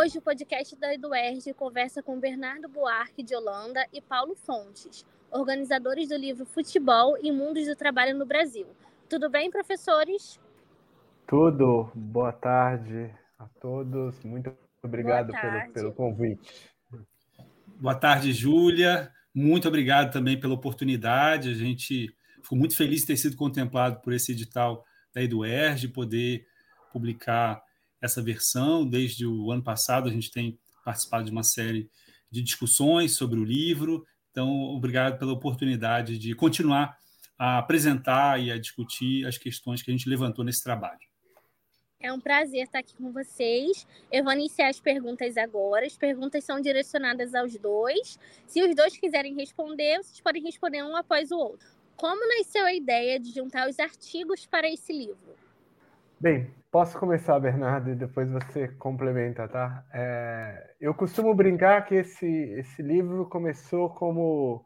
Hoje o podcast da Eduerge conversa com Bernardo Buarque de Holanda e Paulo Fontes, organizadores do livro Futebol e Mundos do Trabalho no Brasil. Tudo bem, professores? Tudo. Boa tarde a todos. Muito obrigado pelo, pelo convite. Boa tarde, Júlia. Muito obrigado também pela oportunidade. A gente ficou muito feliz de ter sido contemplado por esse edital da Eduerge, poder publicar essa versão. Desde o ano passado, a gente tem participado de uma série de discussões sobre o livro. Então, obrigado pela oportunidade de continuar a apresentar e a discutir as questões que a gente levantou nesse trabalho. É um prazer estar aqui com vocês. Eu vou iniciar as perguntas agora. As perguntas são direcionadas aos dois. Se os dois quiserem responder, vocês podem responder um após o outro. Como nasceu a ideia de juntar os artigos para esse livro? Bem, posso começar, Bernardo, e depois você complementa, tá? É, eu costumo brincar que esse, esse livro começou como,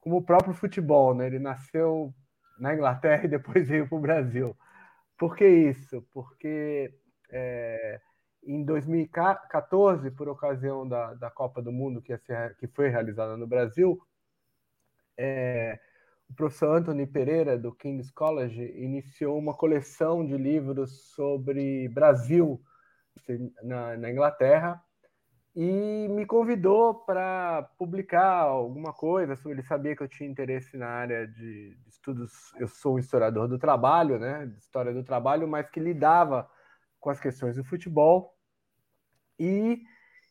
como o próprio futebol, né? Ele nasceu na Inglaterra e depois veio para o Brasil. Por que isso? Porque é, em 2014, por ocasião da, da Copa do Mundo que, ser, que foi realizada no Brasil, é, o professor Anthony Pereira, do King's College, iniciou uma coleção de livros sobre Brasil na, na Inglaterra e me convidou para publicar alguma coisa. Ele sabia que eu tinha interesse na área de, de estudos. Eu sou um historiador do trabalho, né, história do trabalho, mas que lidava com as questões do futebol. E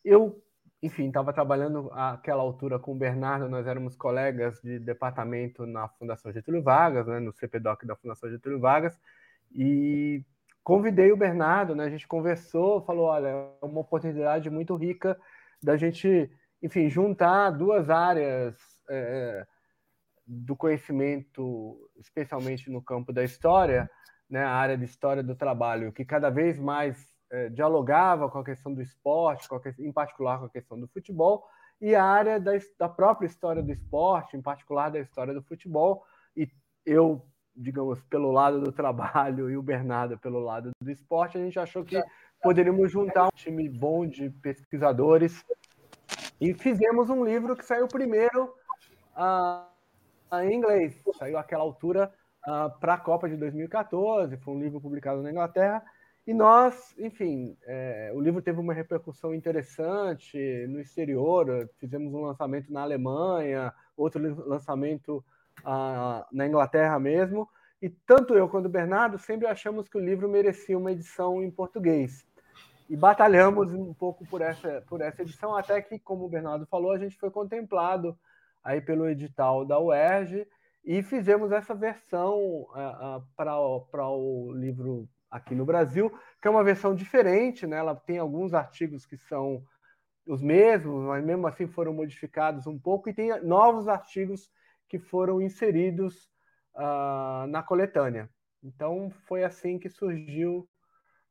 eu enfim, estava trabalhando àquela altura com o Bernardo, nós éramos colegas de departamento na Fundação Getúlio Vargas, né, no CPDOC da Fundação Getúlio Vargas, e convidei o Bernardo, né, a gente conversou, falou, olha, é uma oportunidade muito rica da gente, enfim, juntar duas áreas é, do conhecimento, especialmente no campo da história, né, a área de história do trabalho, que cada vez mais é, dialogava com a questão do esporte, a, em particular com a questão do futebol, e a área da, da própria história do esporte, em particular da história do futebol, e eu, digamos, pelo lado do trabalho e o Bernardo pelo lado do esporte, a gente achou que poderíamos juntar um time bom de pesquisadores e fizemos um livro que saiu primeiro uh, em inglês, saiu àquela altura uh, para a Copa de 2014, foi um livro publicado na Inglaterra, e nós, enfim, é, o livro teve uma repercussão interessante no exterior. Fizemos um lançamento na Alemanha, outro lançamento ah, na Inglaterra mesmo. E tanto eu quanto o Bernardo sempre achamos que o livro merecia uma edição em português. E batalhamos um pouco por essa, por essa edição, até que, como o Bernardo falou, a gente foi contemplado aí pelo edital da UERJ e fizemos essa versão ah, ah, para o livro aqui no Brasil, que é uma versão diferente, né? Ela tem alguns artigos que são os mesmos, mas mesmo assim foram modificados um pouco, e tem novos artigos que foram inseridos uh, na coletânea. Então foi assim que surgiu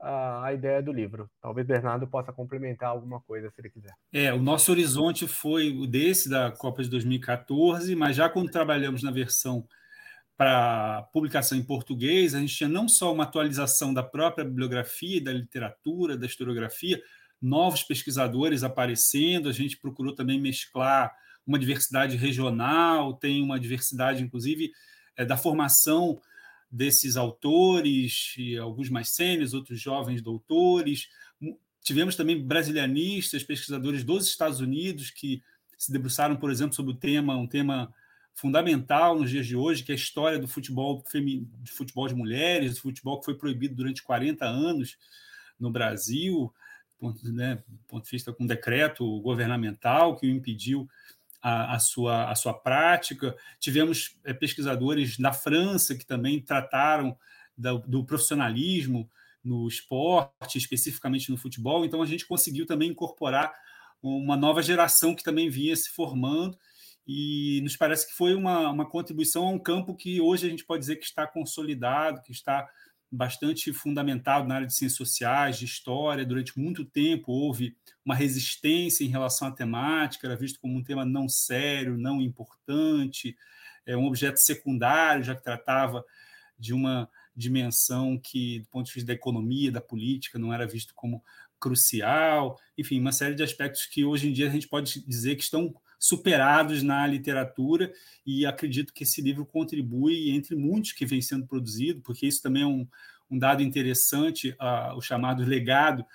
uh, a ideia do livro. Talvez Bernardo possa complementar alguma coisa se ele quiser. É, o nosso horizonte foi o desse da Copa de 2014, mas já quando trabalhamos na versão para publicação em português, a gente tinha não só uma atualização da própria bibliografia, da literatura, da historiografia, novos pesquisadores aparecendo, a gente procurou também mesclar uma diversidade regional, tem uma diversidade, inclusive, é, da formação desses autores, alguns mais sênios, outros jovens doutores. Tivemos também brasilianistas, pesquisadores dos Estados Unidos que se debruçaram, por exemplo, sobre o tema, um tema fundamental nos dias de hoje, que é a história do futebol, de futebol de mulheres, do futebol que foi proibido durante 40 anos no Brasil, ponto, né, ponto de vista com decreto governamental que o impediu a, a, sua, a sua prática. Tivemos é, pesquisadores na França que também trataram do, do profissionalismo no esporte, especificamente no futebol. Então, a gente conseguiu também incorporar uma nova geração que também vinha se formando e nos parece que foi uma, uma contribuição a um campo que hoje a gente pode dizer que está consolidado, que está bastante fundamentado na área de ciências sociais, de história. Durante muito tempo houve uma resistência em relação à temática, era visto como um tema não sério, não importante, é um objeto secundário, já que tratava de uma dimensão que, do ponto de vista da economia, da política, não era visto como crucial, enfim, uma série de aspectos que hoje em dia a gente pode dizer que estão superados na literatura, e acredito que esse livro contribui, entre muitos que vem sendo produzido, porque isso também é um, um dado interessante, uh, o chamado legado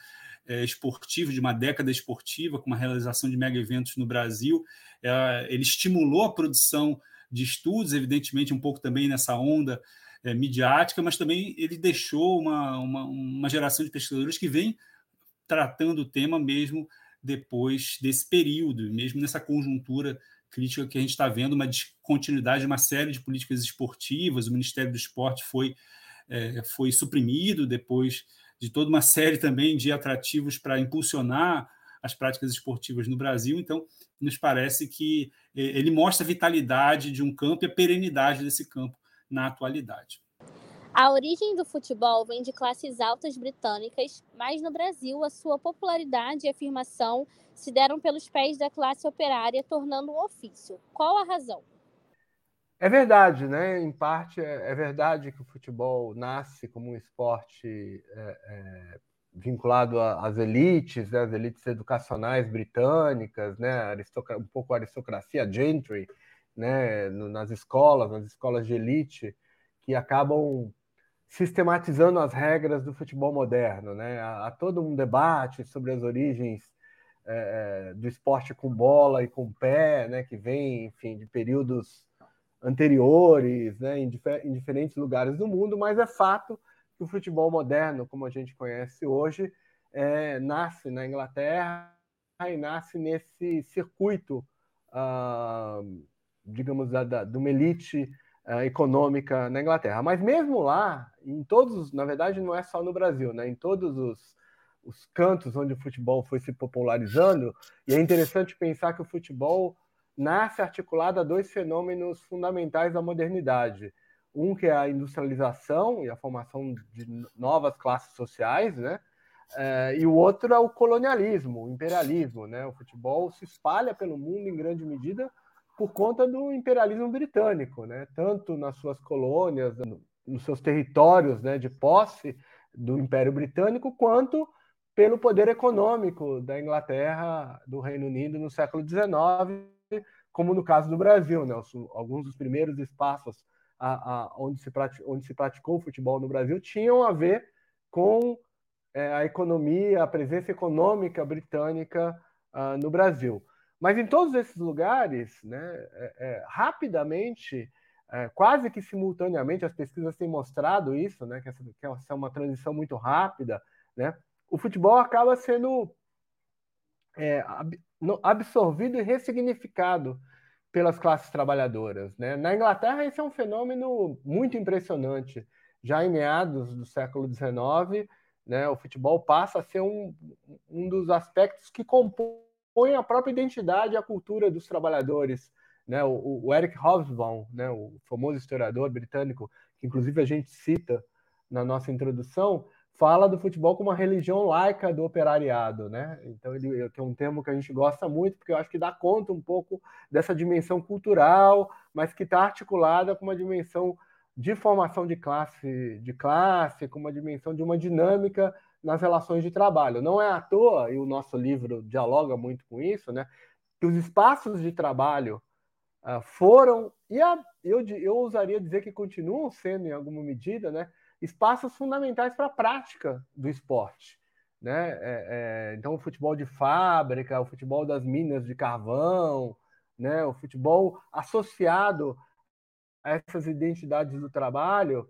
é, esportivo, de uma década esportiva, com uma realização de mega eventos no Brasil. É, ele estimulou a produção de estudos, evidentemente, um pouco também nessa onda é, midiática, mas também ele deixou uma, uma, uma geração de pesquisadores que vem tratando o tema mesmo depois desse período, mesmo nessa conjuntura crítica que a gente está vendo, uma descontinuidade de uma série de políticas esportivas, o Ministério do Esporte foi, é, foi suprimido depois de toda uma série também de atrativos para impulsionar as práticas esportivas no Brasil, então nos parece que é, ele mostra a vitalidade de um campo e a perenidade desse campo na atualidade. A origem do futebol vem de classes altas britânicas, mas no Brasil a sua popularidade e afirmação se deram pelos pés da classe operária, tornando um ofício. Qual a razão? É verdade, né? Em parte é, é verdade que o futebol nasce como um esporte é, é, vinculado às elites, né? às elites educacionais britânicas, né? um pouco a aristocracia, gentry, né? nas escolas, nas escolas de elite, que acabam sistematizando as regras do futebol moderno. Né? Há, todo um debate sobre as origens é, do esporte com bola e com pé, né? que vem, enfim, de períodos anteriores, né? em, em diferentes lugares do mundo, mas é fato que o futebol moderno, como a gente conhece hoje, é, nasce na Inglaterra e nasce nesse circuito, ah, digamos, da, da, de uma elite uh, econômica na Inglaterra. Mas mesmo lá, em todos, na verdade, não é só no Brasil, né? Em todos os, os cantos onde o futebol foi se popularizando, e é interessante pensar que o futebol nasce articulado a dois fenômenos fundamentais da modernidade. Um que é a industrialização e a formação de novas classes sociais, né? É, e o outro é o colonialismo, o imperialismo. Né? O futebol se espalha pelo mundo em grande medida por conta do imperialismo britânico, né? tanto nas suas colônias, nos seus territórios né, de posse do Império Britânico, quanto pelo poder econômico da Inglaterra, do Reino Unido no século XIX, como no caso do Brasil. Né? Alguns dos primeiros espaços a, a, onde, se praticou, onde se praticou o futebol no Brasil tinham a ver com é, a economia, a presença econômica britânica uh, no Brasil. Mas em todos esses lugares, né, é, é, rapidamente, é, quase que simultaneamente, as pesquisas têm mostrado isso, né, que, essa, que essa é uma transição muito rápida, né, o futebol acaba sendo é, absorvido e ressignificado pelas classes trabalhadoras. Né? Na Inglaterra, esse é um fenômeno muito impressionante. Já em meados do século XIX, né, o futebol passa a ser um, um dos aspectos que compõem põe a própria identidade e a cultura dos trabalhadores. Né? O, o Eric Hobsbawm, né? o famoso historiador britânico, que inclusive a gente cita na nossa introdução, fala do futebol como uma religião laica do operariado, né? Então ele é um termo que a gente gosta muito porque eu acho que dá conta um pouco dessa dimensão cultural, mas que está articulada com uma dimensão de formação de classe, de classe, com uma dimensão de uma dinâmica nas relações de trabalho. Não é à toa, e o nosso livro dialoga muito com isso, né, que os espaços de trabalho uh, foram, e a, eu, eu ousaria dizer que continuam sendo, em alguma medida, né, espaços fundamentais para a prática do esporte. Né? É, é, então, o futebol de fábrica, o futebol das minas de carvão, né? o futebol associado a essas identidades do trabalho,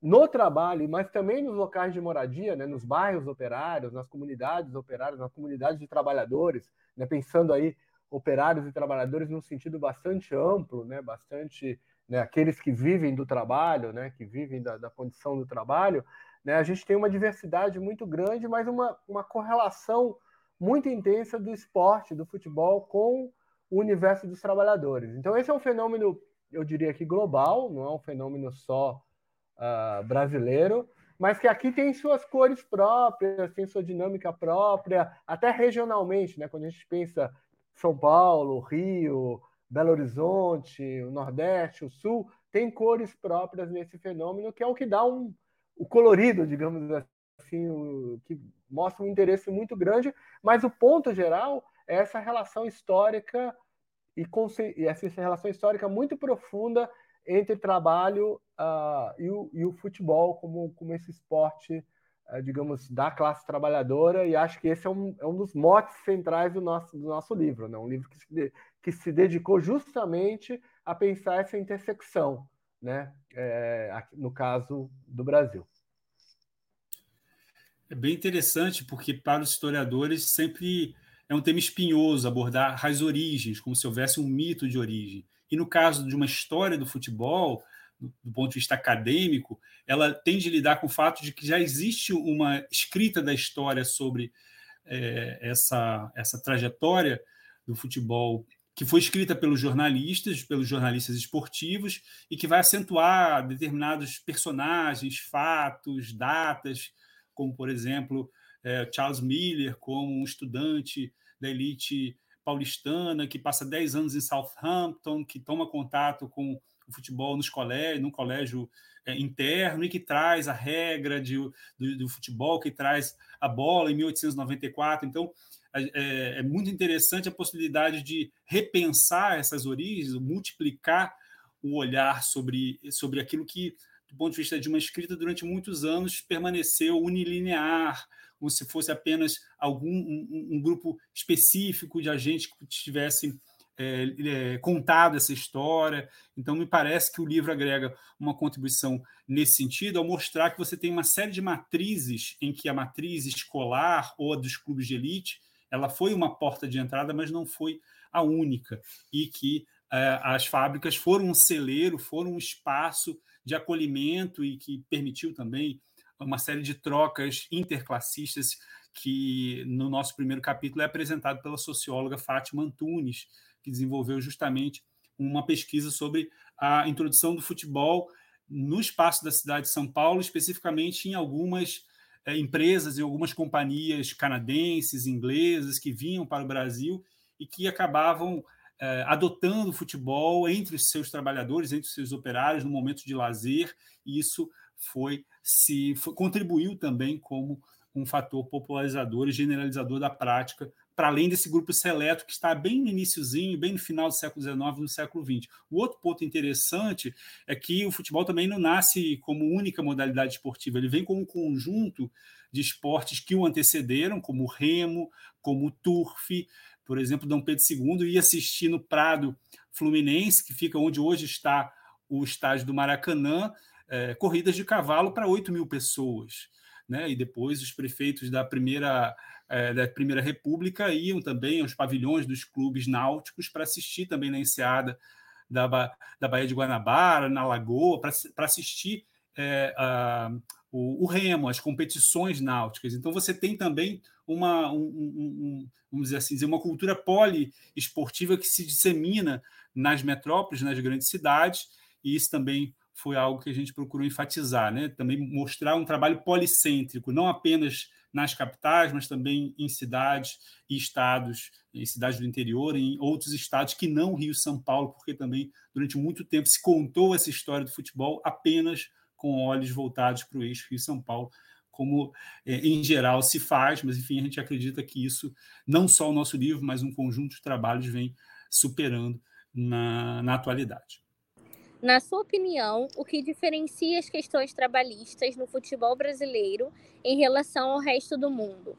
no trabalho, mas também nos locais de moradia, né, nos bairros operários, nas comunidades operárias, nas comunidades de trabalhadores, né, pensando aí operários e trabalhadores num sentido bastante amplo, né, bastante né, aqueles que vivem do trabalho, né, que vivem da, da condição do trabalho, né, a gente tem uma diversidade muito grande, mas uma, uma correlação muito intensa do esporte, do futebol com o universo dos trabalhadores. Então esse é um fenômeno, eu diria que global, não é um fenômeno só uh, brasileiro, mas que aqui tem suas cores próprias, tem sua dinâmica própria, até regionalmente, né? Quando a gente pensa São Paulo, Rio, Belo Horizonte, o Nordeste, o Sul, tem cores próprias nesse fenômeno, que é o que dá um, o colorido, digamos assim, que mostram um interesse muito grande, mas o ponto geral é essa relação histórica e essa relação histórica muito profunda entre trabalho uh, e, o, e, o, futebol como, como esse esporte, uh, digamos, da classe trabalhadora, e acho que esse é um, é um dos motes centrais do nosso, do nosso livro, né? um livro que se, que se dedicou justamente a pensar essa intersecção, né? É, no caso do Brasil. É bem interessante, porque para os historiadores sempre é um tema espinhoso abordar as origens, como se houvesse um mito de origem. E no caso de uma história do futebol, do ponto de vista acadêmico, ela tem de lidar com o fato de que já existe uma escrita da história sobre é, essa, essa trajetória do futebol que foi escrita pelos jornalistas, pelos jornalistas esportivos, e que vai acentuar determinados personagens, fatos, datas, como, por exemplo, é, Charles Miller, como um estudante da elite paulistana que passa 10 anos em Southampton, que toma contato com o futebol nos colégios, no colégio é, interno e que traz a regra de, do, do, futebol, que traz a bola em 1894. Então, é, é, muito interessante a possibilidade de repensar essas origens, multiplicar o olhar sobre, sobre aquilo que, do ponto de vista de uma escrita, durante muitos anos permaneceu unilinear, como se fosse apenas algum um, um grupo específico de agentes que tivessem é, é, contado essa história. Então, me parece que o livro agrega uma contribuição nesse sentido, ao mostrar que você tem uma série de matrizes em que a matriz escolar ou a dos clubes de elite ela foi uma porta de entrada, mas não foi a única, e que é, as fábricas foram um celeiro, foram um espaço de acolhimento e que permitiu também uma série de trocas interclassistas que no nosso primeiro capítulo é apresentado pela socióloga Fátima Antunes, que desenvolveu justamente uma pesquisa sobre a introdução do futebol no espaço da cidade de São Paulo, especificamente em algumas é, empresas e algumas companhias canadenses, inglesas que vinham para o Brasil e que acabavam é, adotando o futebol entre os seus trabalhadores, entre os seus operários no momento de lazer, e isso foi se foi, contribuiu também como um fator popularizador e generalizador da prática, para além desse grupo seleto que está bem no iníciozinho, bem no final do século XIX, no século XX. O outro ponto interessante é que o futebol também não nasce como única modalidade esportiva, ele vem como um conjunto de esportes que o antecederam, como o remo, como o turf, por exemplo, Dom Pedro II ia assistir no Prado Fluminense, que fica onde hoje está o estádio do Maracanã, é, corridas de cavalo para 8 mil pessoas. Né? E depois os prefeitos da primeira, é, da primeira República iam também aos pavilhões dos clubes náuticos para assistir também na enseada da, ba da Baía de Guanabara, na Lagoa, para assistir é, a, o, o, remo, as competições náuticas. Então você tem também uma, um, um, vamos dizer assim, uma cultura poliesportiva que se dissemina nas metrópoles, nas grandes cidades, e isso também foi algo que a gente procurou enfatizar, né? Também mostrar um trabalho policêntrico, não apenas nas capitais, mas também em cidades e estados, em cidades do interior, em outros estados que não Rio e São Paulo, porque também durante muito tempo se contou essa história do futebol apenas com olhos voltados para o eixo Rio e São Paulo, como é, em geral se faz, mas enfim, a gente acredita que isso, não só o nosso livro, mas um conjunto de trabalhos vem superando na, na atualidade. Na sua opinião, o que diferencia as questões trabalhistas no futebol brasileiro em relação ao resto do mundo?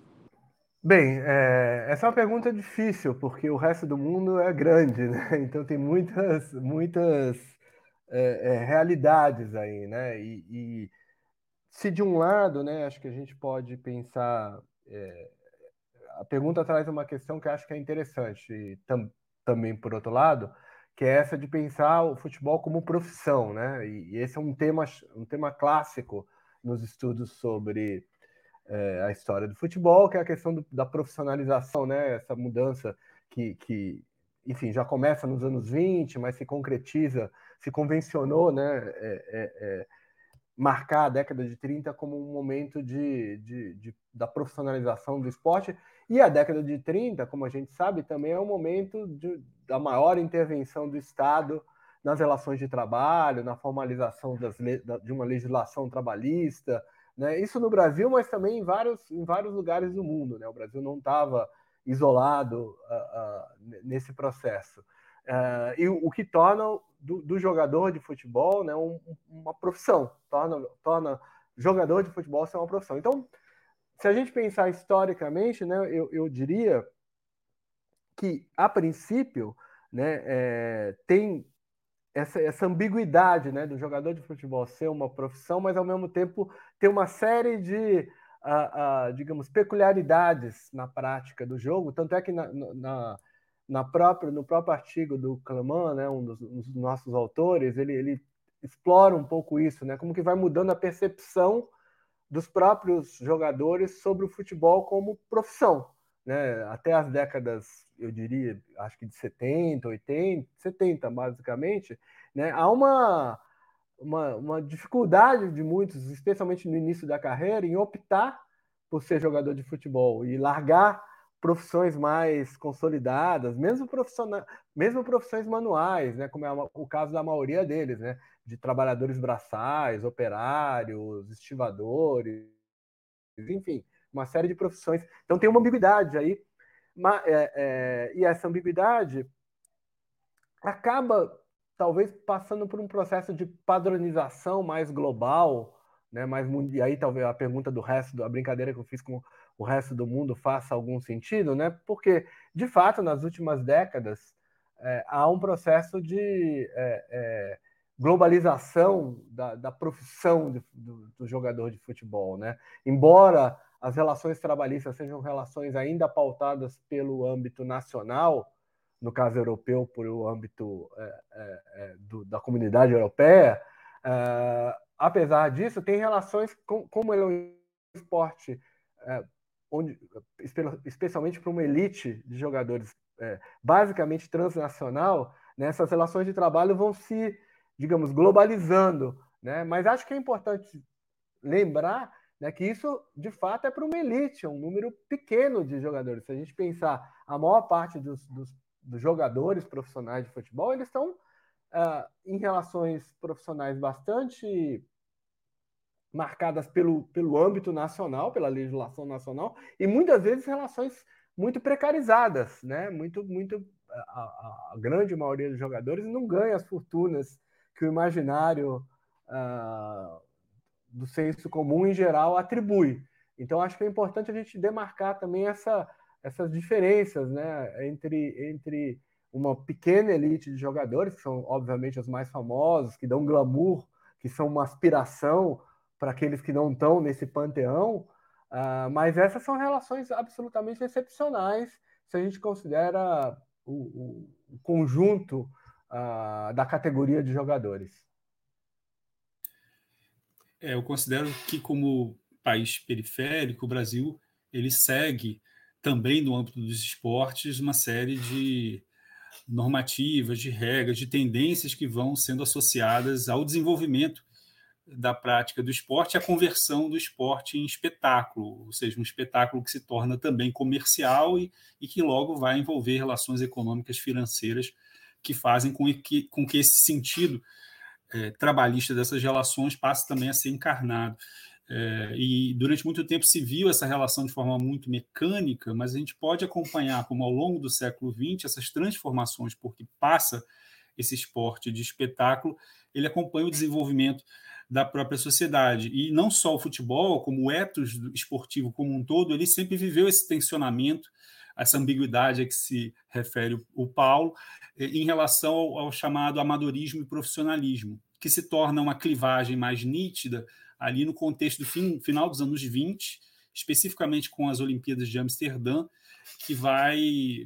Bem, é, essa é uma pergunta difícil, porque o resto do mundo é grande, né? Então tem muitas, muitas é, é, realidades aí, né? E, e, se de um lado, né, acho que a gente pode pensar. É, a pergunta traz uma questão que acho que é interessante, e tam, também por outro lado, que é essa de pensar o futebol como profissão, né? E, esse é um tema, um tema clássico nos estudos sobre é, a história do futebol, que é a questão do, da profissionalização, né? Essa mudança que, que, enfim, já começa nos anos 20, mas se concretiza, se convencionou, né? É, é, é marcar a década de 30 como um momento de, de, de, da profissionalização do esporte. E a década de 30, como a gente sabe, também é um momento de, da maior intervenção do Estado nas relações de trabalho, na formalização das, de uma legislação trabalhista, Né? Isso no Brasil, mas também em vários, em vários lugares do mundo. Né? O Brasil não estava isolado uh, uh, nesse processo. Uh, e o, o, que torna do, do, jogador de futebol né, um, uma profissão, torna, torna jogador de futebol ser uma profissão. Então, se a gente pensar historicamente, né, eu, eu diria que, a princípio, né, é, tem essa, essa ambiguidade né, do jogador de futebol ser uma profissão, mas ao mesmo tempo ter uma série de, uh, uh, digamos, peculiaridades na prática do jogo. Tanto é que na, na, na própria, no próprio artigo do Clamant, né, um, dos, um dos, nossos autores, ele, ele explora um pouco isso, né, como que vai mudando a percepção dos próprios jogadores sobre o futebol como profissão. Né? Até as décadas, eu diria, acho que de 70, 80, 70 basicamente, né? há uma, uma, uma dificuldade de muitos, especialmente no início da carreira, em optar por ser jogador de futebol e largar profissões mais consolidadas, mesmo, profissionais, mesmo profissões manuais, né, como é o caso da maioria deles, né, de trabalhadores braçais, operários, estivadores, enfim, uma série de profissões. Então tem uma ambiguidade aí, é, é, e essa ambiguidade acaba talvez passando por um processo de padronização mais global, né, mais e aí talvez a pergunta do resto, a brincadeira que eu fiz com o resto do mundo faça algum sentido, né? Porque de fato nas últimas décadas é, há um processo de é, é globalização da, da profissão de, do, do, jogador de futebol, né? Embora as relações trabalhistas sejam relações ainda pautadas pelo âmbito nacional, no caso europeu, por o âmbito é, é, é do, da comunidade europeia, é, apesar disso, tem relações com, como ele é um esporte é, onde, especialmente para uma elite de jogadores basicamente transnacional, né, essas relações de trabalho vão se, digamos, globalizando. Né? Mas acho que é importante lembrar né, que isso, de fato, é para uma elite, é um número pequeno de jogadores. Se a gente pensar, a maior parte dos, dos, dos jogadores profissionais de futebol, eles estão uh, em relações profissionais bastante marcadas pelo, pelo âmbito nacional, pela legislação nacional, e muitas vezes relações muito precarizadas, né? Muito, muito a, a grande maioria dos jogadores não ganha as fortunas que o imaginário uh, do senso comum em geral atribui. Então, acho que é importante a gente demarcar também essa, essas diferenças né, entre, entre uma pequena elite de jogadores, que são, obviamente, os mais famosos, que dão glamour, que são uma aspiração para aqueles que não estão nesse panteão, uh, mas essas são relações absolutamente excepcionais se a gente considera o, o, o conjunto uh, da categoria de jogadores. É, eu considero que, como país periférico, o Brasil ele segue também no âmbito dos esportes uma série de normativas, de regras, de tendências que vão sendo associadas ao desenvolvimento da prática do esporte à conversão do esporte em espetáculo, ou seja, um espetáculo que se torna também comercial e, e que logo vai envolver relações econômicas financeiras que fazem com que, com que esse sentido é, trabalhista dessas relações passe também a ser encarnado. É, e durante muito tempo se viu essa relação de forma muito mecânica, mas a gente pode acompanhar como ao longo do século XX essas transformações, porque passa esse esporte de espetáculo, ele acompanha o desenvolvimento da própria sociedade. E não só o futebol, como o ethos esportivo como um todo, ele sempre viveu esse tensionamento, essa ambiguidade a que se refere o Paulo, em relação ao, ao chamado amadorismo e profissionalismo, que se torna uma clivagem mais nítida ali no contexto do fim, final dos anos 20, especificamente com as Olimpíadas de Amsterdã, que vai,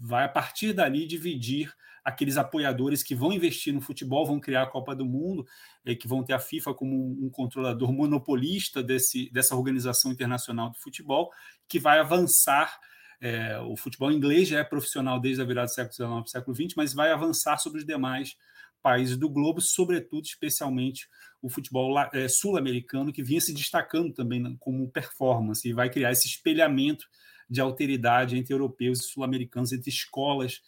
vai a partir dali dividir aqueles apoiadores que vão investir no futebol, vão criar a Copa do Mundo, e que vão ter a FIFA como um, um controlador monopolista desse, dessa organização internacional do futebol, que vai avançar é, o futebol inglês já é profissional desde a virada do século XIX para o século XX, mas vai avançar sobre os demais países do globo, sobretudo, especialmente o futebol é, sul-americano, que vinha se destacando também como performance, e vai criar esse espelhamento de alteridade entre europeus e sul-americanos, entre escolas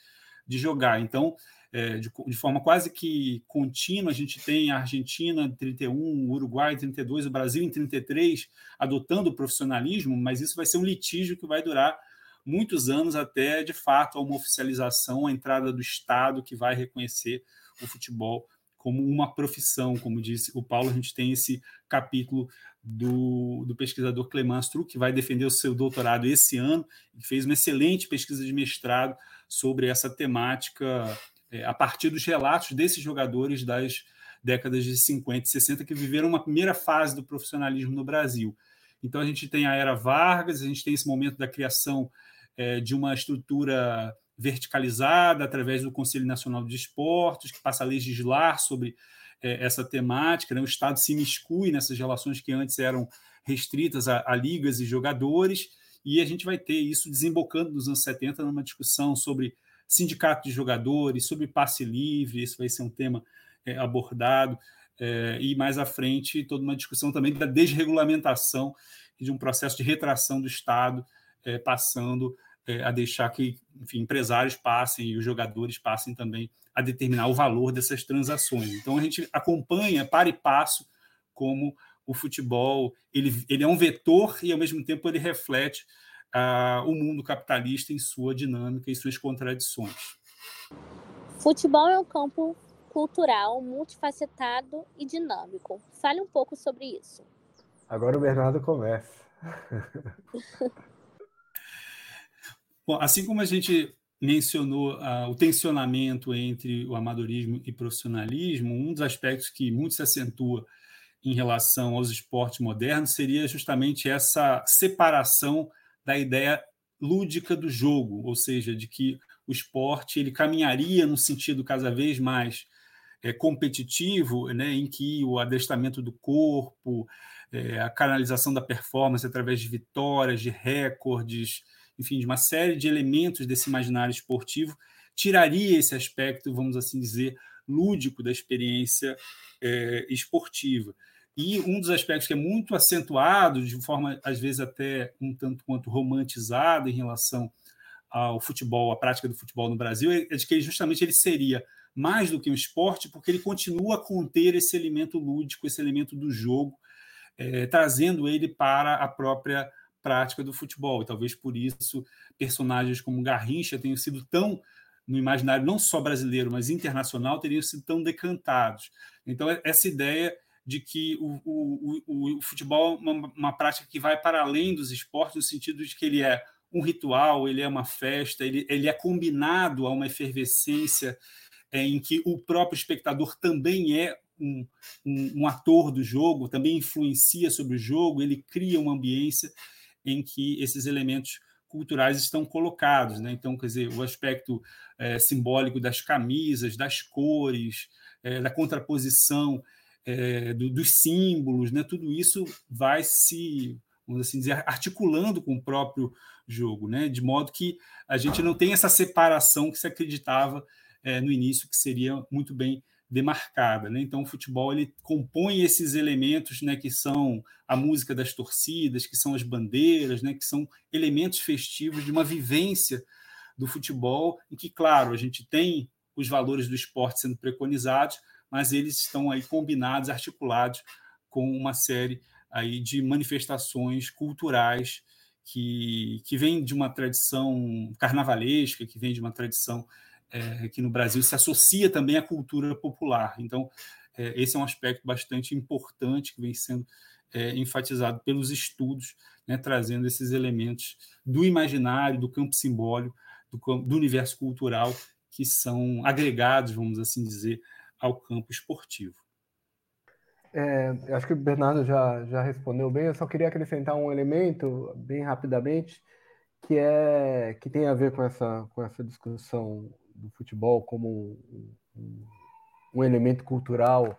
de jogar. Então, é, de, de, forma quase que contínua. A gente tem a Argentina 31, o Uruguai 32, o Brasil em 33, adotando o profissionalismo, mas isso vai ser um litígio que vai durar muitos anos até, de fato, uma oficialização, a entrada do Estado que vai reconhecer o futebol como uma profissão, como disse o Paulo, a gente tem esse capítulo do, do pesquisador Clemens Truc, que vai defender o seu doutorado esse ano, e fez uma excelente pesquisa de mestrado sobre essa temática é, a partir dos relatos desses jogadores das décadas de 50 e 60 que viveram uma primeira fase do profissionalismo no Brasil. Então a gente tem a era Vargas, a gente tem esse momento da criação de uma estrutura verticalizada através do Conselho Nacional de Esportes, que passa a legislar sobre é, essa temática. Né? O Estado se miscui nessas relações que antes eram restritas a, a, ligas e jogadores, e a gente vai ter isso desembocando nos anos 70 numa discussão sobre sindicato de jogadores, sobre passe livre, isso vai ser um tema é, abordado, é, e mais à frente toda uma discussão também da desregulamentação e de um processo de retração do Estado, é, passando é, a deixar que enfim, empresários passem e os jogadores passem também a determinar o valor dessas transações. Então a gente acompanha para e passo como o futebol ele, ele é um vetor e ao mesmo tempo ele reflete uh, o mundo capitalista em sua dinâmica e suas contradições. Futebol é um campo cultural multifacetado e dinâmico. Fale um pouco sobre isso. Agora o Bernardo começa. Bom, assim como a gente mencionou uh, o tensionamento entre o amadorismo e profissionalismo, um dos aspectos que muito se acentua em relação aos esportes modernos seria justamente essa separação da ideia lúdica do jogo, ou seja, de que o esporte ele caminharia no sentido cada vez mais é, competitivo, né, em que o adestramento do corpo, é, a canalização da performance através de vitórias, de recordes, enfim, de uma série de elementos desse imaginário esportivo, tiraria esse aspecto, vamos assim dizer, lúdico da experiência é, esportiva. E um dos aspectos que é muito acentuado, de forma às vezes até um tanto quanto romantizada em relação ao futebol, à prática do futebol no Brasil, é, é de que justamente ele seria mais do que um esporte, porque ele continua a conter esse elemento lúdico, esse elemento do jogo, é, trazendo ele para a própria prática do futebol. E talvez por isso personagens como Garrincha tenham sido tão no imaginário não só brasileiro, mas internacional, teriam sido tão decantados. Então, essa ideia de que o, o, o, o futebol é uma, uma, prática que vai para além dos esportes, no sentido de que ele é um ritual, ele é uma festa, ele, ele é combinado a uma efervescência é, em que o próprio espectador também é um, um, um, ator do jogo, também influencia sobre o jogo, ele cria uma ambiência em que esses elementos culturais estão colocados. Né? Então, quer dizer, o aspecto é, simbólico das camisas, das cores, é, da contraposição é, do, dos símbolos, né? tudo isso vai se, vamos assim dizer, articulando com o próprio jogo, né? de modo que a gente não tem essa separação que se acreditava é, no início, que seria muito bem demarcada. Né? Então, o futebol ele compõe esses elementos né, que são a música das torcidas, que são as bandeiras, né, que são elementos festivos de uma vivência do futebol, em que, claro, a gente tem os valores do esporte sendo preconizados, mas eles estão aí combinados, articulados com uma série aí de manifestações culturais que, que vem de uma tradição carnavalesca, que vem de uma tradição é, que no Brasil se associa também à cultura popular. Então, é, esse é um aspecto bastante importante que vem sendo é, enfatizado pelos estudos, né, trazendo esses elementos do imaginário, do campo simbólico, do, do universo cultural, que são agregados, vamos assim dizer, ao campo esportivo. É, acho que o Bernardo já, já respondeu bem. Eu só queria acrescentar um elemento bem rapidamente que é que tem a ver com essa com essa discussão do futebol como um, um, elemento cultural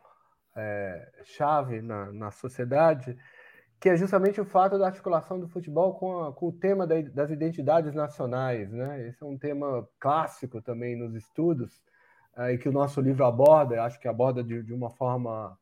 é, chave na, na sociedade, que é justamente o fato da articulação do futebol com, a, com o tema da, das identidades nacionais. Né? Esse é um tema clássico também nos estudos, é, e que o nosso livro aborda, acho que aborda de, de uma forma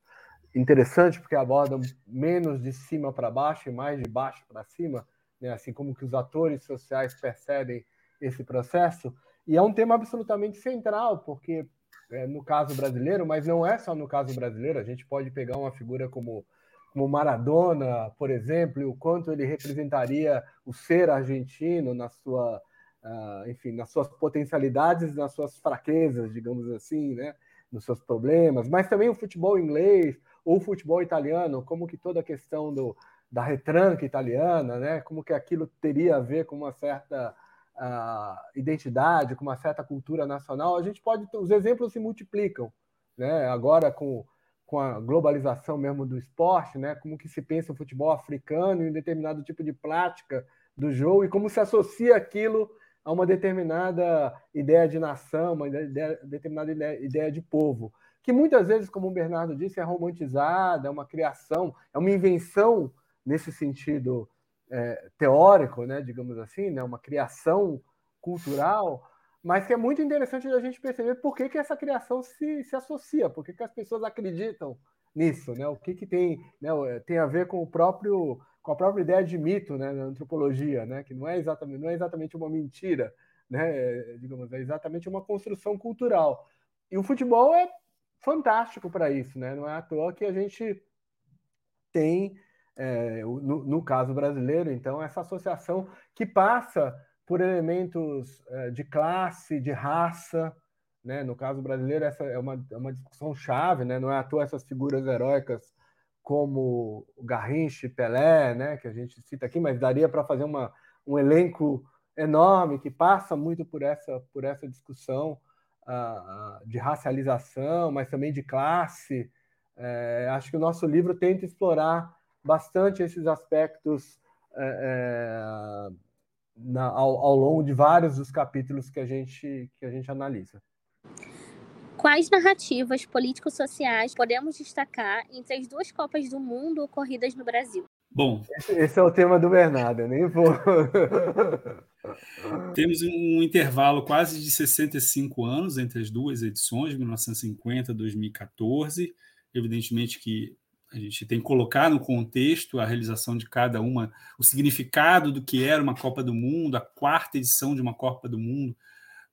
interessante, porque aborda menos de cima para baixo e mais de baixo para cima, né? assim como que os atores sociais percebem esse processo. E é um tema absolutamente central, porque é, no caso brasileiro, mas não é só no caso brasileiro. A gente pode pegar uma figura como, como Maradona, por exemplo, e o quanto ele representaria o ser argentino na sua, uh, enfim, nas suas potencialidades, nas suas fraquezas, digamos assim, né? nos seus problemas, mas também o futebol inglês ou o futebol italiano, como que toda a questão do, da retranca italiana, né? como que aquilo teria a ver com uma certa uh, identidade, com uma certa cultura nacional, a gente pode, os exemplos se multiplicam, né? Agora com, com a globalização mesmo do esporte, né? Como que se pensa o futebol africano em um determinado tipo de prática do jogo e como se associa aquilo a uma determinada ideia de nação, uma ideia, determinada ideia de povo, que muitas vezes, como o Bernardo disse, é romantizada, é uma criação, é uma invenção nesse sentido é, teórico, né, digamos assim, né, uma criação cultural, mas que é muito interessante a gente perceber por que, que essa criação se, se associa, por que, que as pessoas acreditam nisso, né? O que, que tem, né, tem a ver com o próprio com a própria ideia de mito, né, na antropologia, né, que não é exatamente não é exatamente uma mentira, né, é, digamos, é exatamente uma construção cultural. E o futebol é fantástico para isso, né? Não é à toa que a gente tem é, no, no, caso brasileiro, então, essa associação que passa por elementos é, de classe, de raça, né? No caso brasileiro, essa é uma, é uma discussão chave, né? Não é à toa essas figuras heróicas como Garrincha, Pelé, né? Que a gente cita aqui, mas daria para fazer uma, um elenco enorme que passa muito por essa, por essa discussão uh, de racialização, mas também de classe. É, acho que o nosso livro tenta explorar bastante esses aspectos é, é, na, ao, ao, longo de vários dos capítulos que a gente, que a gente analisa. Quais narrativas político-sociais podemos destacar entre as duas Copas do Mundo ocorridas no Brasil? Bom, esse, esse é o tema do Bernardo, eu nem vou. Temos um intervalo quase de 65 anos entre as duas edições, 1950 e 2014. Evidentemente que a gente tem que colocar no contexto a realização de cada uma, o significado do que era uma Copa do Mundo, a quarta edição de uma Copa do Mundo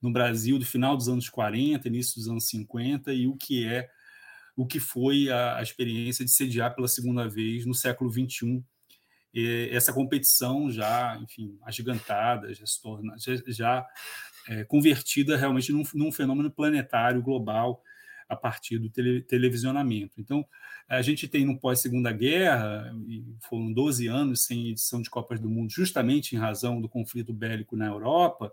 no Brasil do final dos anos 40, início dos anos 50 e o que é o que foi a, a experiência de sediar pela segunda vez no século 21 essa competição já, enfim, agigantada, já, se torna, já, já é, convertida realmente num, num fenômeno planetário global a partir do tele, televisionamento. Então, a gente tem no pós-segunda guerra, e foram 12 anos sem edição de Copas do Mundo, justamente em razão do conflito bélico na Europa,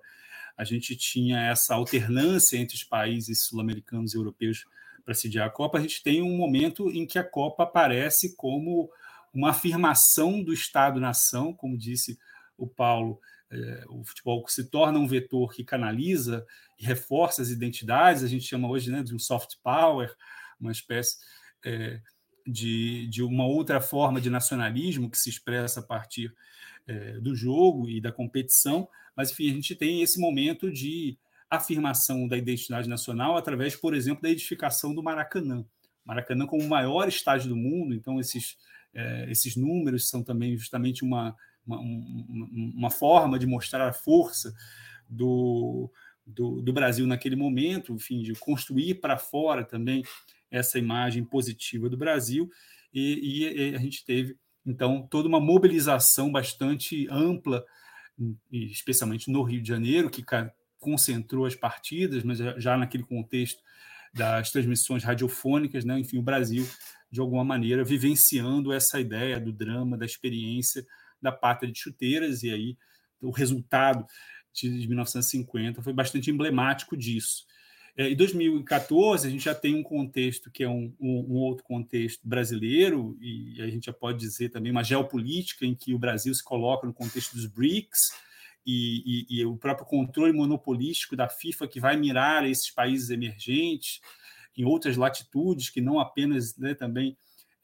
a gente tinha essa alternância entre os países sul-americanos e europeus para sediar a Copa. A gente tem um momento em que a Copa aparece como uma afirmação do Estado-nação, como disse o Paulo, o futebol se torna um vetor que canaliza e reforça as identidades, a gente chama hoje né, de um soft power, uma espécie é, de, de uma outra forma de nacionalismo que se expressa a partir é, do jogo e da competição, mas enfim, a gente tem esse momento de afirmação da identidade nacional através, por exemplo, da edificação do Maracanã. Maracanã como o maior estádio do mundo, então esses, é, esses números são também justamente uma, uma, uma forma de mostrar a força do, do, do, Brasil naquele momento, enfim, de construir para fora também essa imagem positiva do Brasil, e, e, a gente teve, então, toda uma mobilização bastante ampla, especialmente no Rio de Janeiro, que concentrou as partidas, mas já naquele contexto das transmissões radiofônicas, né? enfim, o Brasil, de alguma maneira, vivenciando essa ideia do drama, da experiência da pátria de chuteiras, e aí o resultado de 1950 foi bastante emblemático disso. É, em 2014, a gente já tem um contexto que é um, um, um, outro contexto brasileiro, e a gente já pode dizer também uma geopolítica em que o Brasil se coloca no contexto dos BRICS, e, e, e o próprio controle monopolístico da FIFA que vai mirar esses países emergentes em outras latitudes, que não apenas né, também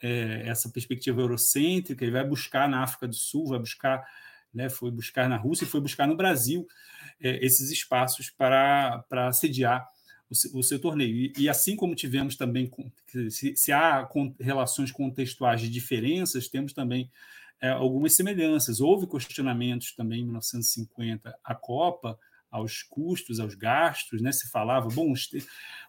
é, essa perspectiva eurocêntrica, ele vai buscar na África do Sul, vai buscar, né, foi buscar na Rússia e foi buscar no Brasil é, esses espaços para, para sediar o, o seu torneio. E, e, assim como tivemos também, se, se há relações contextuais de diferenças, temos também é, algumas semelhanças. Houve questionamentos também em 1950 a Copa, aos custos, aos gastos, né? Se falava, bom,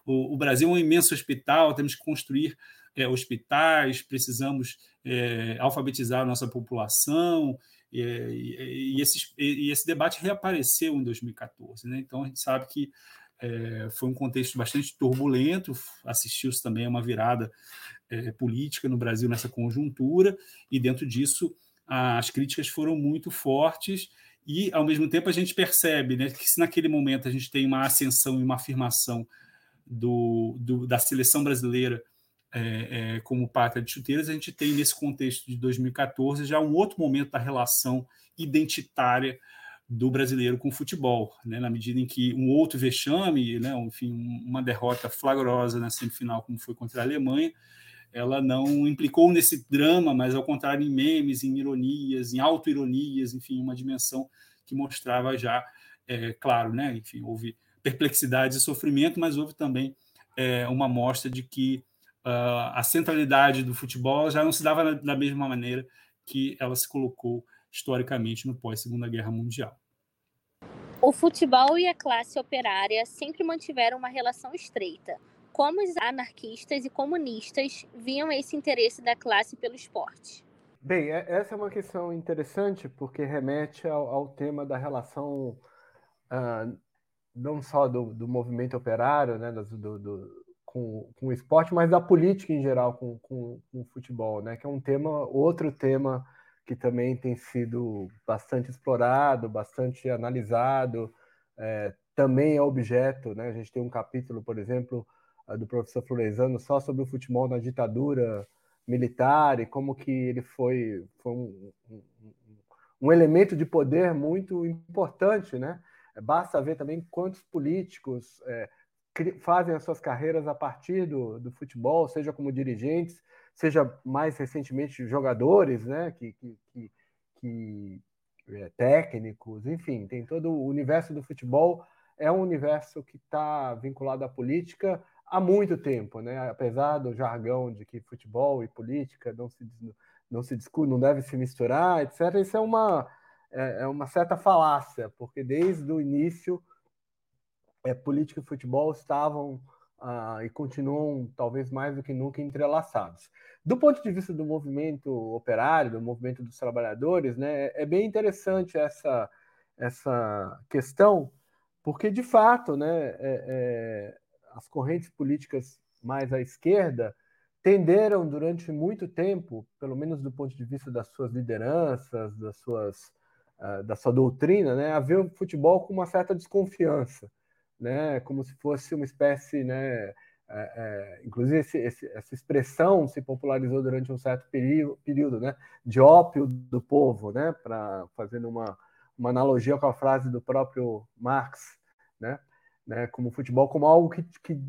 o, o Brasil é um imenso hospital, temos que construir é, hospitais, precisamos é, alfabetizar a nossa população, e, e, e, esse, e, esse, debate reapareceu em 2014. Né? Então, a gente sabe que é, foi um contexto bastante turbulento, assistiu-se também a uma virada é, política no Brasil nessa conjuntura, e dentro disso as críticas foram muito fortes, e ao mesmo tempo a gente percebe né, que se naquele momento a gente tem uma ascensão e uma afirmação do, do da seleção brasileira é, é, como pátria de chuteiras, a gente tem nesse contexto de 2014 já um outro momento da relação identitária do brasileiro com o futebol, né? na medida em que um outro vexame, né? enfim, uma derrota flagrosa na semifinal, como foi contra a Alemanha, ela não implicou nesse drama, mas ao contrário, em memes, em ironias, em auto-ironias, enfim, uma dimensão que mostrava já, é, claro, né? enfim, houve perplexidades e sofrimento, mas houve também é, uma mostra de que uh, a centralidade do futebol já não se dava da mesma maneira que ela se colocou historicamente no pós-Segunda Guerra Mundial. O futebol e a classe operária sempre mantiveram uma relação estreita. Como os anarquistas e comunistas viam esse interesse da classe pelo esporte? Bem, é, essa é uma questão interessante porque remete ao, ao tema da relação uh, não só do, do, movimento operário, né, do, do, com, com o esporte, mas da política em geral com, com, com, o futebol, né? Que é um tema, outro tema que também tem sido bastante explorado, bastante analisado, é, também é objeto, né? A gente tem um capítulo, por exemplo, do professor Florezano só sobre o futebol na ditadura militar e como que ele foi, foi um, um, um elemento de poder muito importante, né? Basta ver também quantos políticos é, fazem as suas carreiras a partir do, do futebol, seja como dirigentes, seja mais recentemente jogadores, né, que, que, que, que é, técnicos, enfim, tem todo o universo do futebol é um universo que está vinculado à política há muito tempo, né? Apesar do jargão de que futebol e política não se não se discute, não deve se misturar, etc. Isso é uma é, é uma certa falácia, porque desde o início é, política e futebol estavam ah, e continuam, talvez mais do que nunca, entrelaçados. Do ponto de vista do movimento operário, do movimento dos trabalhadores, né, é bem interessante essa, essa questão, porque, de fato, né, é, é, as correntes políticas mais à esquerda tenderam durante muito tempo, pelo menos do ponto de vista das suas lideranças, das suas, uh, da sua doutrina, né, a ver o futebol com uma certa desconfiança né, como se fosse uma espécie, né, é, é, inclusive esse, esse, essa expressão se popularizou durante um certo período, né, de ópio do povo, né, para fazendo uma, uma analogia com a frase do próprio Marx, né, né, como futebol como algo que, que,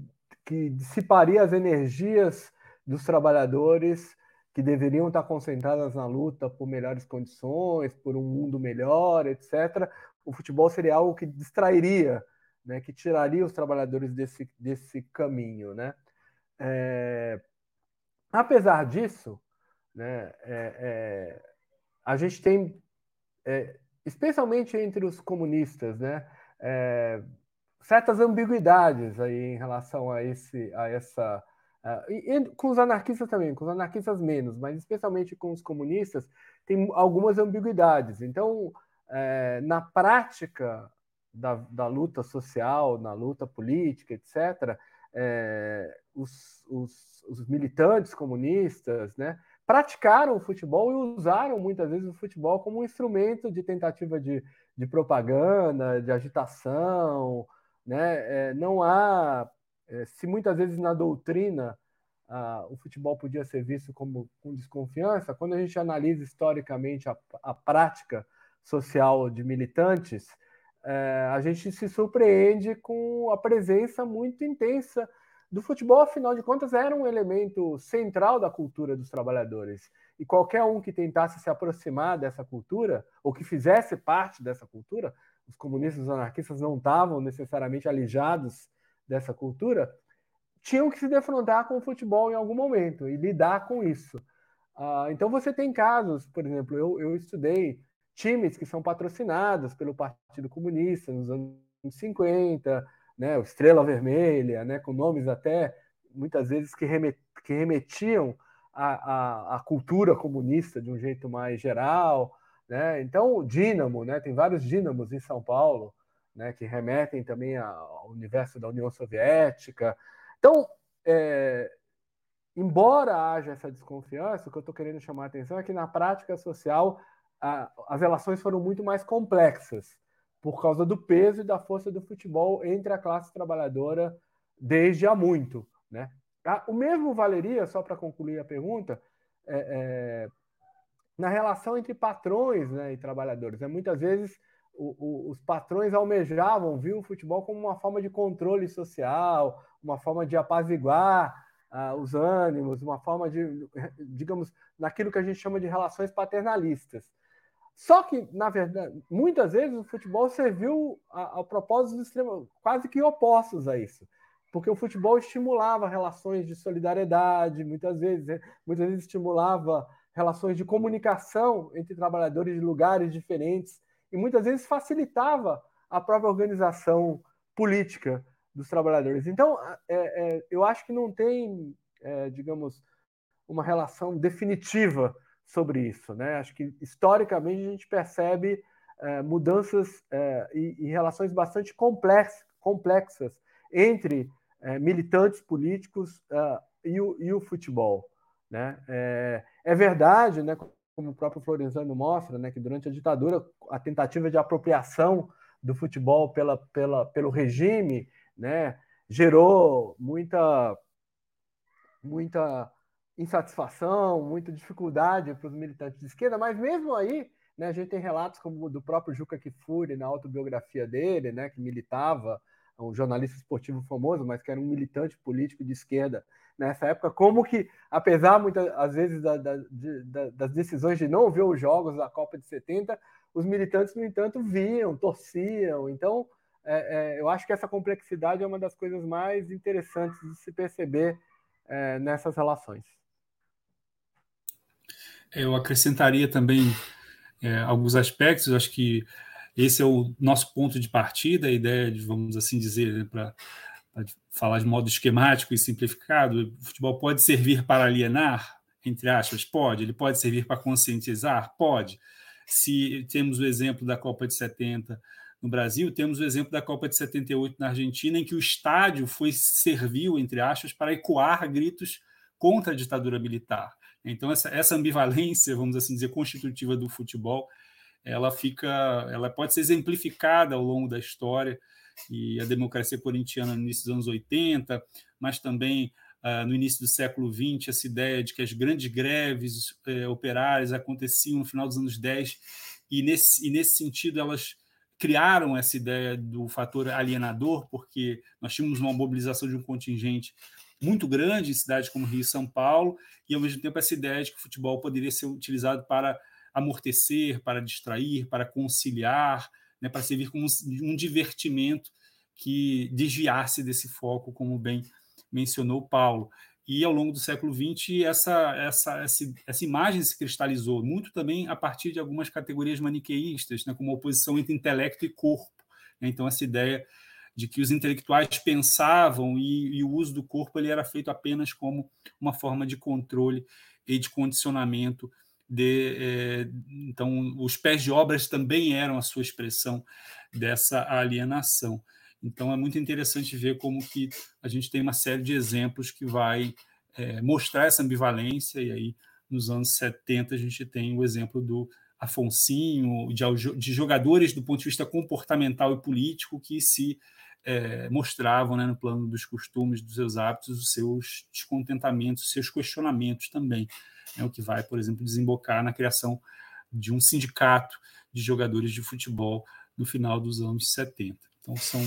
que dissiparia as energias dos trabalhadores que deveriam estar concentradas na luta por melhores condições, por um mundo melhor, etc. O futebol seria algo que distrairia né, que tiraria os trabalhadores desse, desse caminho. Né? É, apesar disso, né, é, é, a gente tem, é, especialmente entre os comunistas, né, é, certas ambiguidades aí em relação a, esse, a essa. e, com os anarquistas também, com os anarquistas menos, mas especialmente com os comunistas, tem algumas ambiguidades. Então, é, na prática, da, da luta social, na luta política, etc., é, os, os, os, militantes comunistas né, praticaram o futebol e usaram muitas vezes o futebol como um instrumento de tentativa de, de propaganda, de agitação. Né? É, não há, é, se muitas vezes na doutrina ah, o futebol podia ser visto como com desconfiança, quando a gente analisa historicamente a, a prática social de militantes, é, a gente se surpreende com a presença muito intensa do futebol, afinal de contas, era um elemento central da cultura dos trabalhadores. E qualquer um que tentasse se aproximar dessa cultura, ou que fizesse parte dessa cultura, os comunistas os anarquistas não estavam necessariamente alijados dessa cultura, tinham que se defrontar com o futebol em algum momento e lidar com isso. Uh, então você tem casos, por exemplo, eu, eu estudei times que são patrocinados pelo Partido Comunista nos anos 50, né, o Estrela Vermelha, né, com nomes até muitas vezes que, remet, que remetiam à, à, à, cultura comunista de um jeito mais geral. Né? Então, o Dínamo, né, tem vários dínamos em São Paulo, né, que remetem também ao universo da União Soviética. Então, é, embora haja essa desconfiança, o que eu estou querendo chamar a atenção é que na prática social a, as relações foram muito mais complexas por causa do peso e da força do futebol entre a classe trabalhadora desde há muito. Né? O mesmo valeria, só para concluir a pergunta, é, é, na relação entre patrões né, e trabalhadores. Né? Muitas vezes o, o, os patrões almejavam, viam o futebol como uma forma de controle social, uma forma de apaziguar uh, os ânimos, uma forma de, digamos, naquilo que a gente chama de relações paternalistas. Só que, na verdade, muitas vezes o futebol serviu a, propósitos quase que opostos a isso. Porque o futebol estimulava relações de solidariedade, muitas vezes, né? muitas vezes estimulava relações de comunicação entre trabalhadores de lugares diferentes e muitas vezes facilitava a própria organização política dos trabalhadores. Então, é, é, eu acho que não tem, é, digamos, uma relação definitiva sobre isso. Né? Acho que historicamente a gente percebe é, mudanças é, e, e, relações bastante complex, complexas entre é, militantes políticos é, e o, e, o, futebol. Né? É, é, verdade, né, como o próprio Florenzano mostra, né, que durante a ditadura a tentativa de apropriação do futebol pela, pela, pelo regime né, gerou muita, muita insatisfação, muita dificuldade para os militantes de esquerda, mas mesmo aí, né, a gente tem relatos como do próprio Juca Kifuri na autobiografia dele, né, que militava, um jornalista esportivo famoso, mas que era um militante político de esquerda nessa época, como que, apesar muitas às vezes da, da, de, da, das decisões de não ver os jogos da Copa de 70, os militantes, no entanto, viam, torciam. Então, é, é, eu acho que essa complexidade é uma das coisas mais interessantes de se perceber é, nessas relações. Eu acrescentaria também é, alguns aspectos, acho que esse é o nosso ponto de partida, a ideia de, vamos assim dizer, né, para falar de modo esquemático e simplificado, o futebol pode servir para alienar, entre aspas, pode, ele pode servir para conscientizar, pode. Se temos o exemplo da Copa de 70 no Brasil, temos o exemplo da Copa de 78 na Argentina, em que o estádio foi serviu, entre aspas, para ecoar gritos contra a ditadura militar. Então, essa, essa ambivalência, vamos assim dizer, constitutiva do futebol, ela fica, ela pode ser exemplificada ao longo da história e a democracia corintiana no início dos anos 80, mas também uh, no início do século XX, essa ideia de que as grandes greves uh, operárias aconteciam no final dos anos 10 e nesse, e nesse sentido elas criaram essa ideia do fator alienador, porque nós tínhamos uma mobilização de um contingente muito grande em cidades como Rio e São Paulo, e ao mesmo tempo essa ideia de que o futebol poderia ser utilizado para amortecer, para distrair, para conciliar, né, para servir como um divertimento que desviasse desse foco, como bem mencionou Paulo. E ao longo do século XX, essa, essa, essa, essa imagem se cristalizou muito também a partir de algumas categorias maniqueístas, né, como a oposição entre intelecto e corpo. Então, essa ideia de que os intelectuais pensavam e, e, o uso do corpo ele era feito apenas como uma forma de controle e de condicionamento. De, é, então, os pés de obras também eram a sua expressão dessa alienação. Então, é muito interessante ver como que a gente tem uma série de exemplos que vai é, mostrar essa ambivalência, e aí, nos anos 70, a gente tem o exemplo do Afonsinho, de, de jogadores do ponto de vista comportamental e político que se é, mostravam né, no plano dos costumes, dos seus hábitos, os seus descontentamentos, os seus questionamentos também. Né, o que vai, por exemplo, desembocar na criação de um sindicato de jogadores de futebol no final dos anos 70. Então, são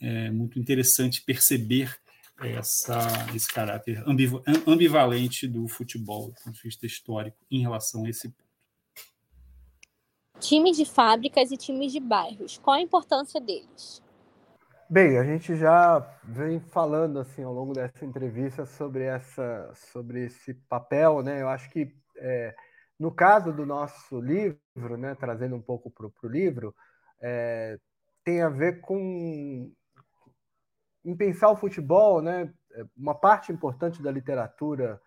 é, muito interessante perceber essa, esse caráter ambivalente do futebol, do ponto de vista histórico, em relação a esse ponto. Times de fábricas e times de bairros, qual a importância deles? Bem, a gente já vem falando assim ao longo dessa entrevista sobre essa, sobre esse papel, né? Eu acho que é, no caso do nosso livro, né, trazendo um pouco para o livro, é, tem a ver com em pensar o futebol, né? Uma parte importante da literatura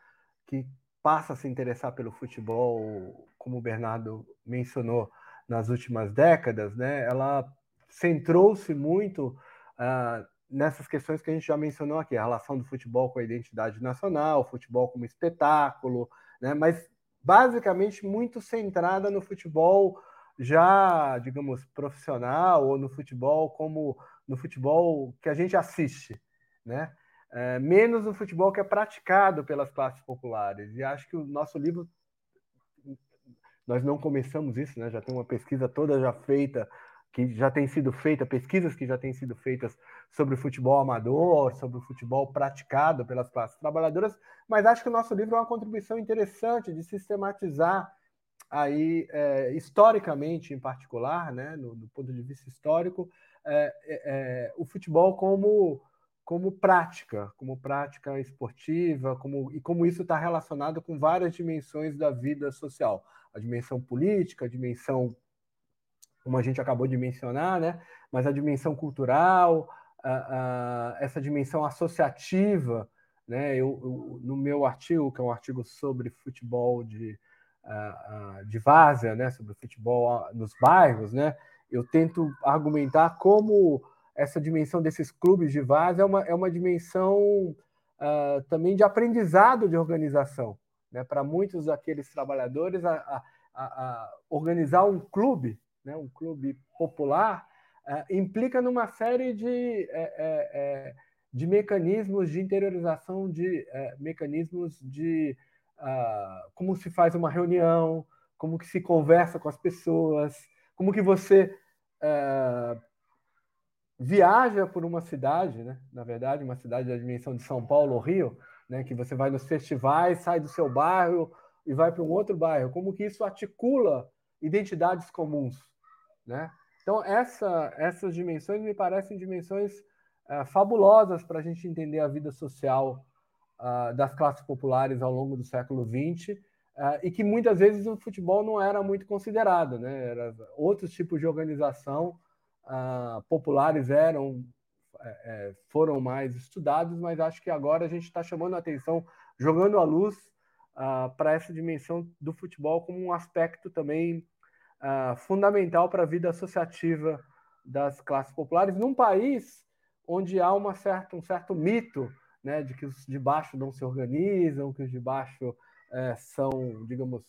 que passa a se interessar pelo futebol, como o Bernardo mencionou nas últimas décadas, né? Ela centrou-se muito uh, nessas questões que a gente já mencionou aqui, a relação do futebol com a identidade nacional, futebol como espetáculo, né? Mas basicamente muito centrada no futebol já, digamos, profissional ou no futebol como no futebol que a gente assiste, né? É, menos no futebol que é praticado pelas classes populares. E acho que o nosso livro nós não começamos isso, né? Já tem uma pesquisa toda já feita que já tem sido feita, pesquisas que já têm sido feitas sobre o futebol amador, sobre o futebol praticado pelas classes trabalhadoras, mas acho que o nosso livro é uma contribuição interessante de sistematizar aí é, historicamente em particular, né, no, do ponto de vista histórico, é, é, é, o futebol como como prática, como prática esportiva, como, e como isso está relacionado com várias dimensões da vida social, a dimensão política, a dimensão, como a gente acabou de mencionar, né, mas a dimensão cultural, a, a, essa dimensão associativa, né, eu, eu, no meu artigo, que é um artigo sobre futebol de de várzea, né, sobre futebol nos bairros, né, eu tento argumentar como essa dimensão desses clubes de várzea é uma, é uma dimensão uh, também de aprendizado de organização. Né, para muitos daqueles trabalhadores, a, a, a, organizar um clube, né, um clube popular, uh, implica numa série de, é, é, é, de mecanismos de interiorização, de é, mecanismos de uh, como se faz uma reunião, como que se conversa com as pessoas, como que você viaja por uma cidade, né? na verdade, uma cidade da dimensão de São Paulo ou Rio, né? que você vai nos festivais, sai do seu bairro e vai para um outro bairro, como que isso articula identidades comuns. Né? Então, essa, essas dimensões me parecem dimensões uh, fabulosas para a gente entender a vida social uh, das classes populares ao longo do século XX uh, e que muitas vezes o futebol não era muito considerado, né? Era outros tipos de organização populares eram é, foram mais estudados, mas acho que agora a gente está chamando a atenção, jogando a luz para essa dimensão do futebol como um aspecto também fundamental para a vida associativa das classes populares num país onde há uma certa, um certo mito né, de que os de baixo não se organizam, que os de baixo é, são, digamos,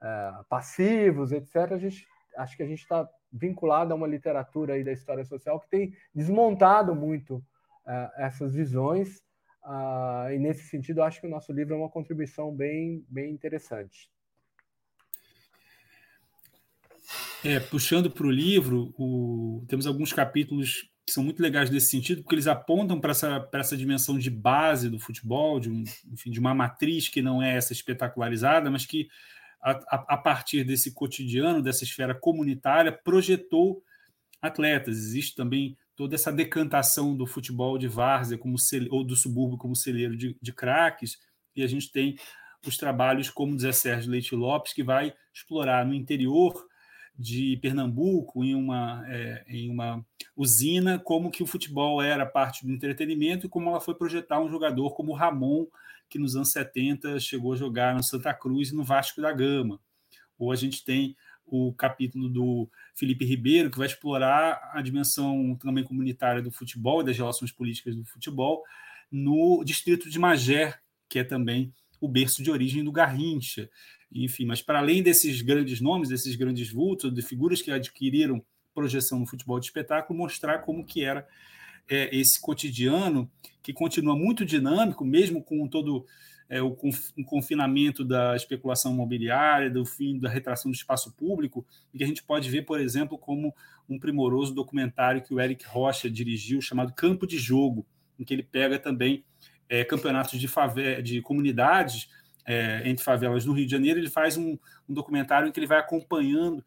é, passivos, etc. A gente, acho que a gente está vinculado a uma literatura aí da história social que tem desmontado muito é, essas visões. Ah, e nesse sentido, acho que o nosso livro é uma contribuição bem, bem interessante. É, puxando para o livro, temos alguns capítulos que são muito legais nesse sentido, porque eles apontam para essa, essa dimensão de base do futebol, de, um, enfim, de uma matriz que não é essa espetacularizada, mas que, a, a, partir desse cotidiano, dessa esfera comunitária, projetou atletas. Existe também toda essa decantação do futebol de várzea como ou do subúrbio como celeiro de, de craques, e a gente tem os trabalhos como o Zé Sérgio Leite Lopes, que vai explorar no interior de Pernambuco em uma, é, em uma usina, como que o futebol era parte do entretenimento e como ela foi projetar um jogador como Ramon, que nos anos 70 chegou a jogar no Santa Cruz e no Vasco da Gama. Ou a gente tem o capítulo do Felipe Ribeiro, que vai explorar a dimensão também comunitária do futebol e das relações políticas do futebol no distrito de Magé, que é também o berço de origem do Garrincha. Enfim, mas para além desses grandes nomes, desses grandes vultos, de figuras que adquiriram projeção no futebol de espetáculo, mostrar como que era é, esse cotidiano que continua muito dinâmico, mesmo com todo é, o, confinamento da especulação imobiliária, do fim da retração do espaço público, e que a gente pode ver, por exemplo, como um primoroso documentário que o Eric Rocha dirigiu, chamado Campo de Jogo, em que ele pega também é, campeonatos de, de comunidades é, entre favelas no Rio de Janeiro, ele faz um, um, documentário em que ele vai acompanhando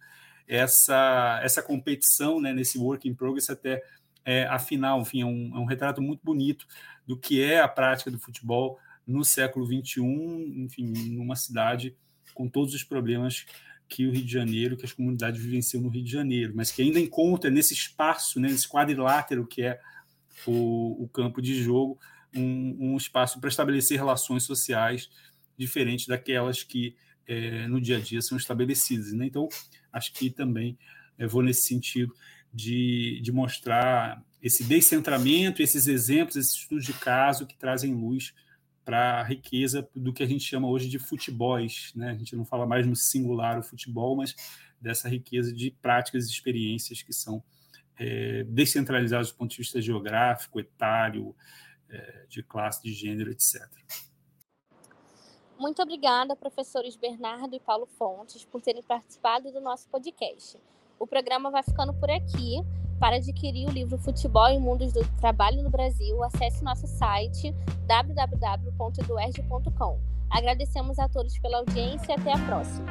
essa, essa competição né, nesse work in progress até é, a final. Enfim, é um, é um retrato muito bonito do que é a prática do futebol no século XXI, enfim, numa cidade com todos os problemas que o Rio de Janeiro, que as comunidades vivenciam no Rio de Janeiro, mas que ainda encontra nesse espaço, né, nesse quadrilátero que é o, o campo de jogo, um, um espaço para estabelecer relações sociais diferentes daquelas que é, no dia a dia são estabelecidas. Né? Então, acho que também eu vou nesse sentido de, de mostrar esse descentramento, esses exemplos, esses estudos de caso que trazem luz para a riqueza do que a gente chama hoje de futebols. Né? A gente não fala mais no singular o futebol, mas dessa riqueza de práticas e experiências que são é, descentralizadas do ponto de vista geográfico, etário, é, de classe, de gênero, etc. Muito obrigada, professores Bernardo e Paulo Fontes, por terem participado do nosso podcast. O programa vai ficando por aqui. Para adquirir o livro Futebol e Mundos do Trabalho no Brasil, acesse nosso site www.duerge.com. Agradecemos a todos pela audiência e até a próxima.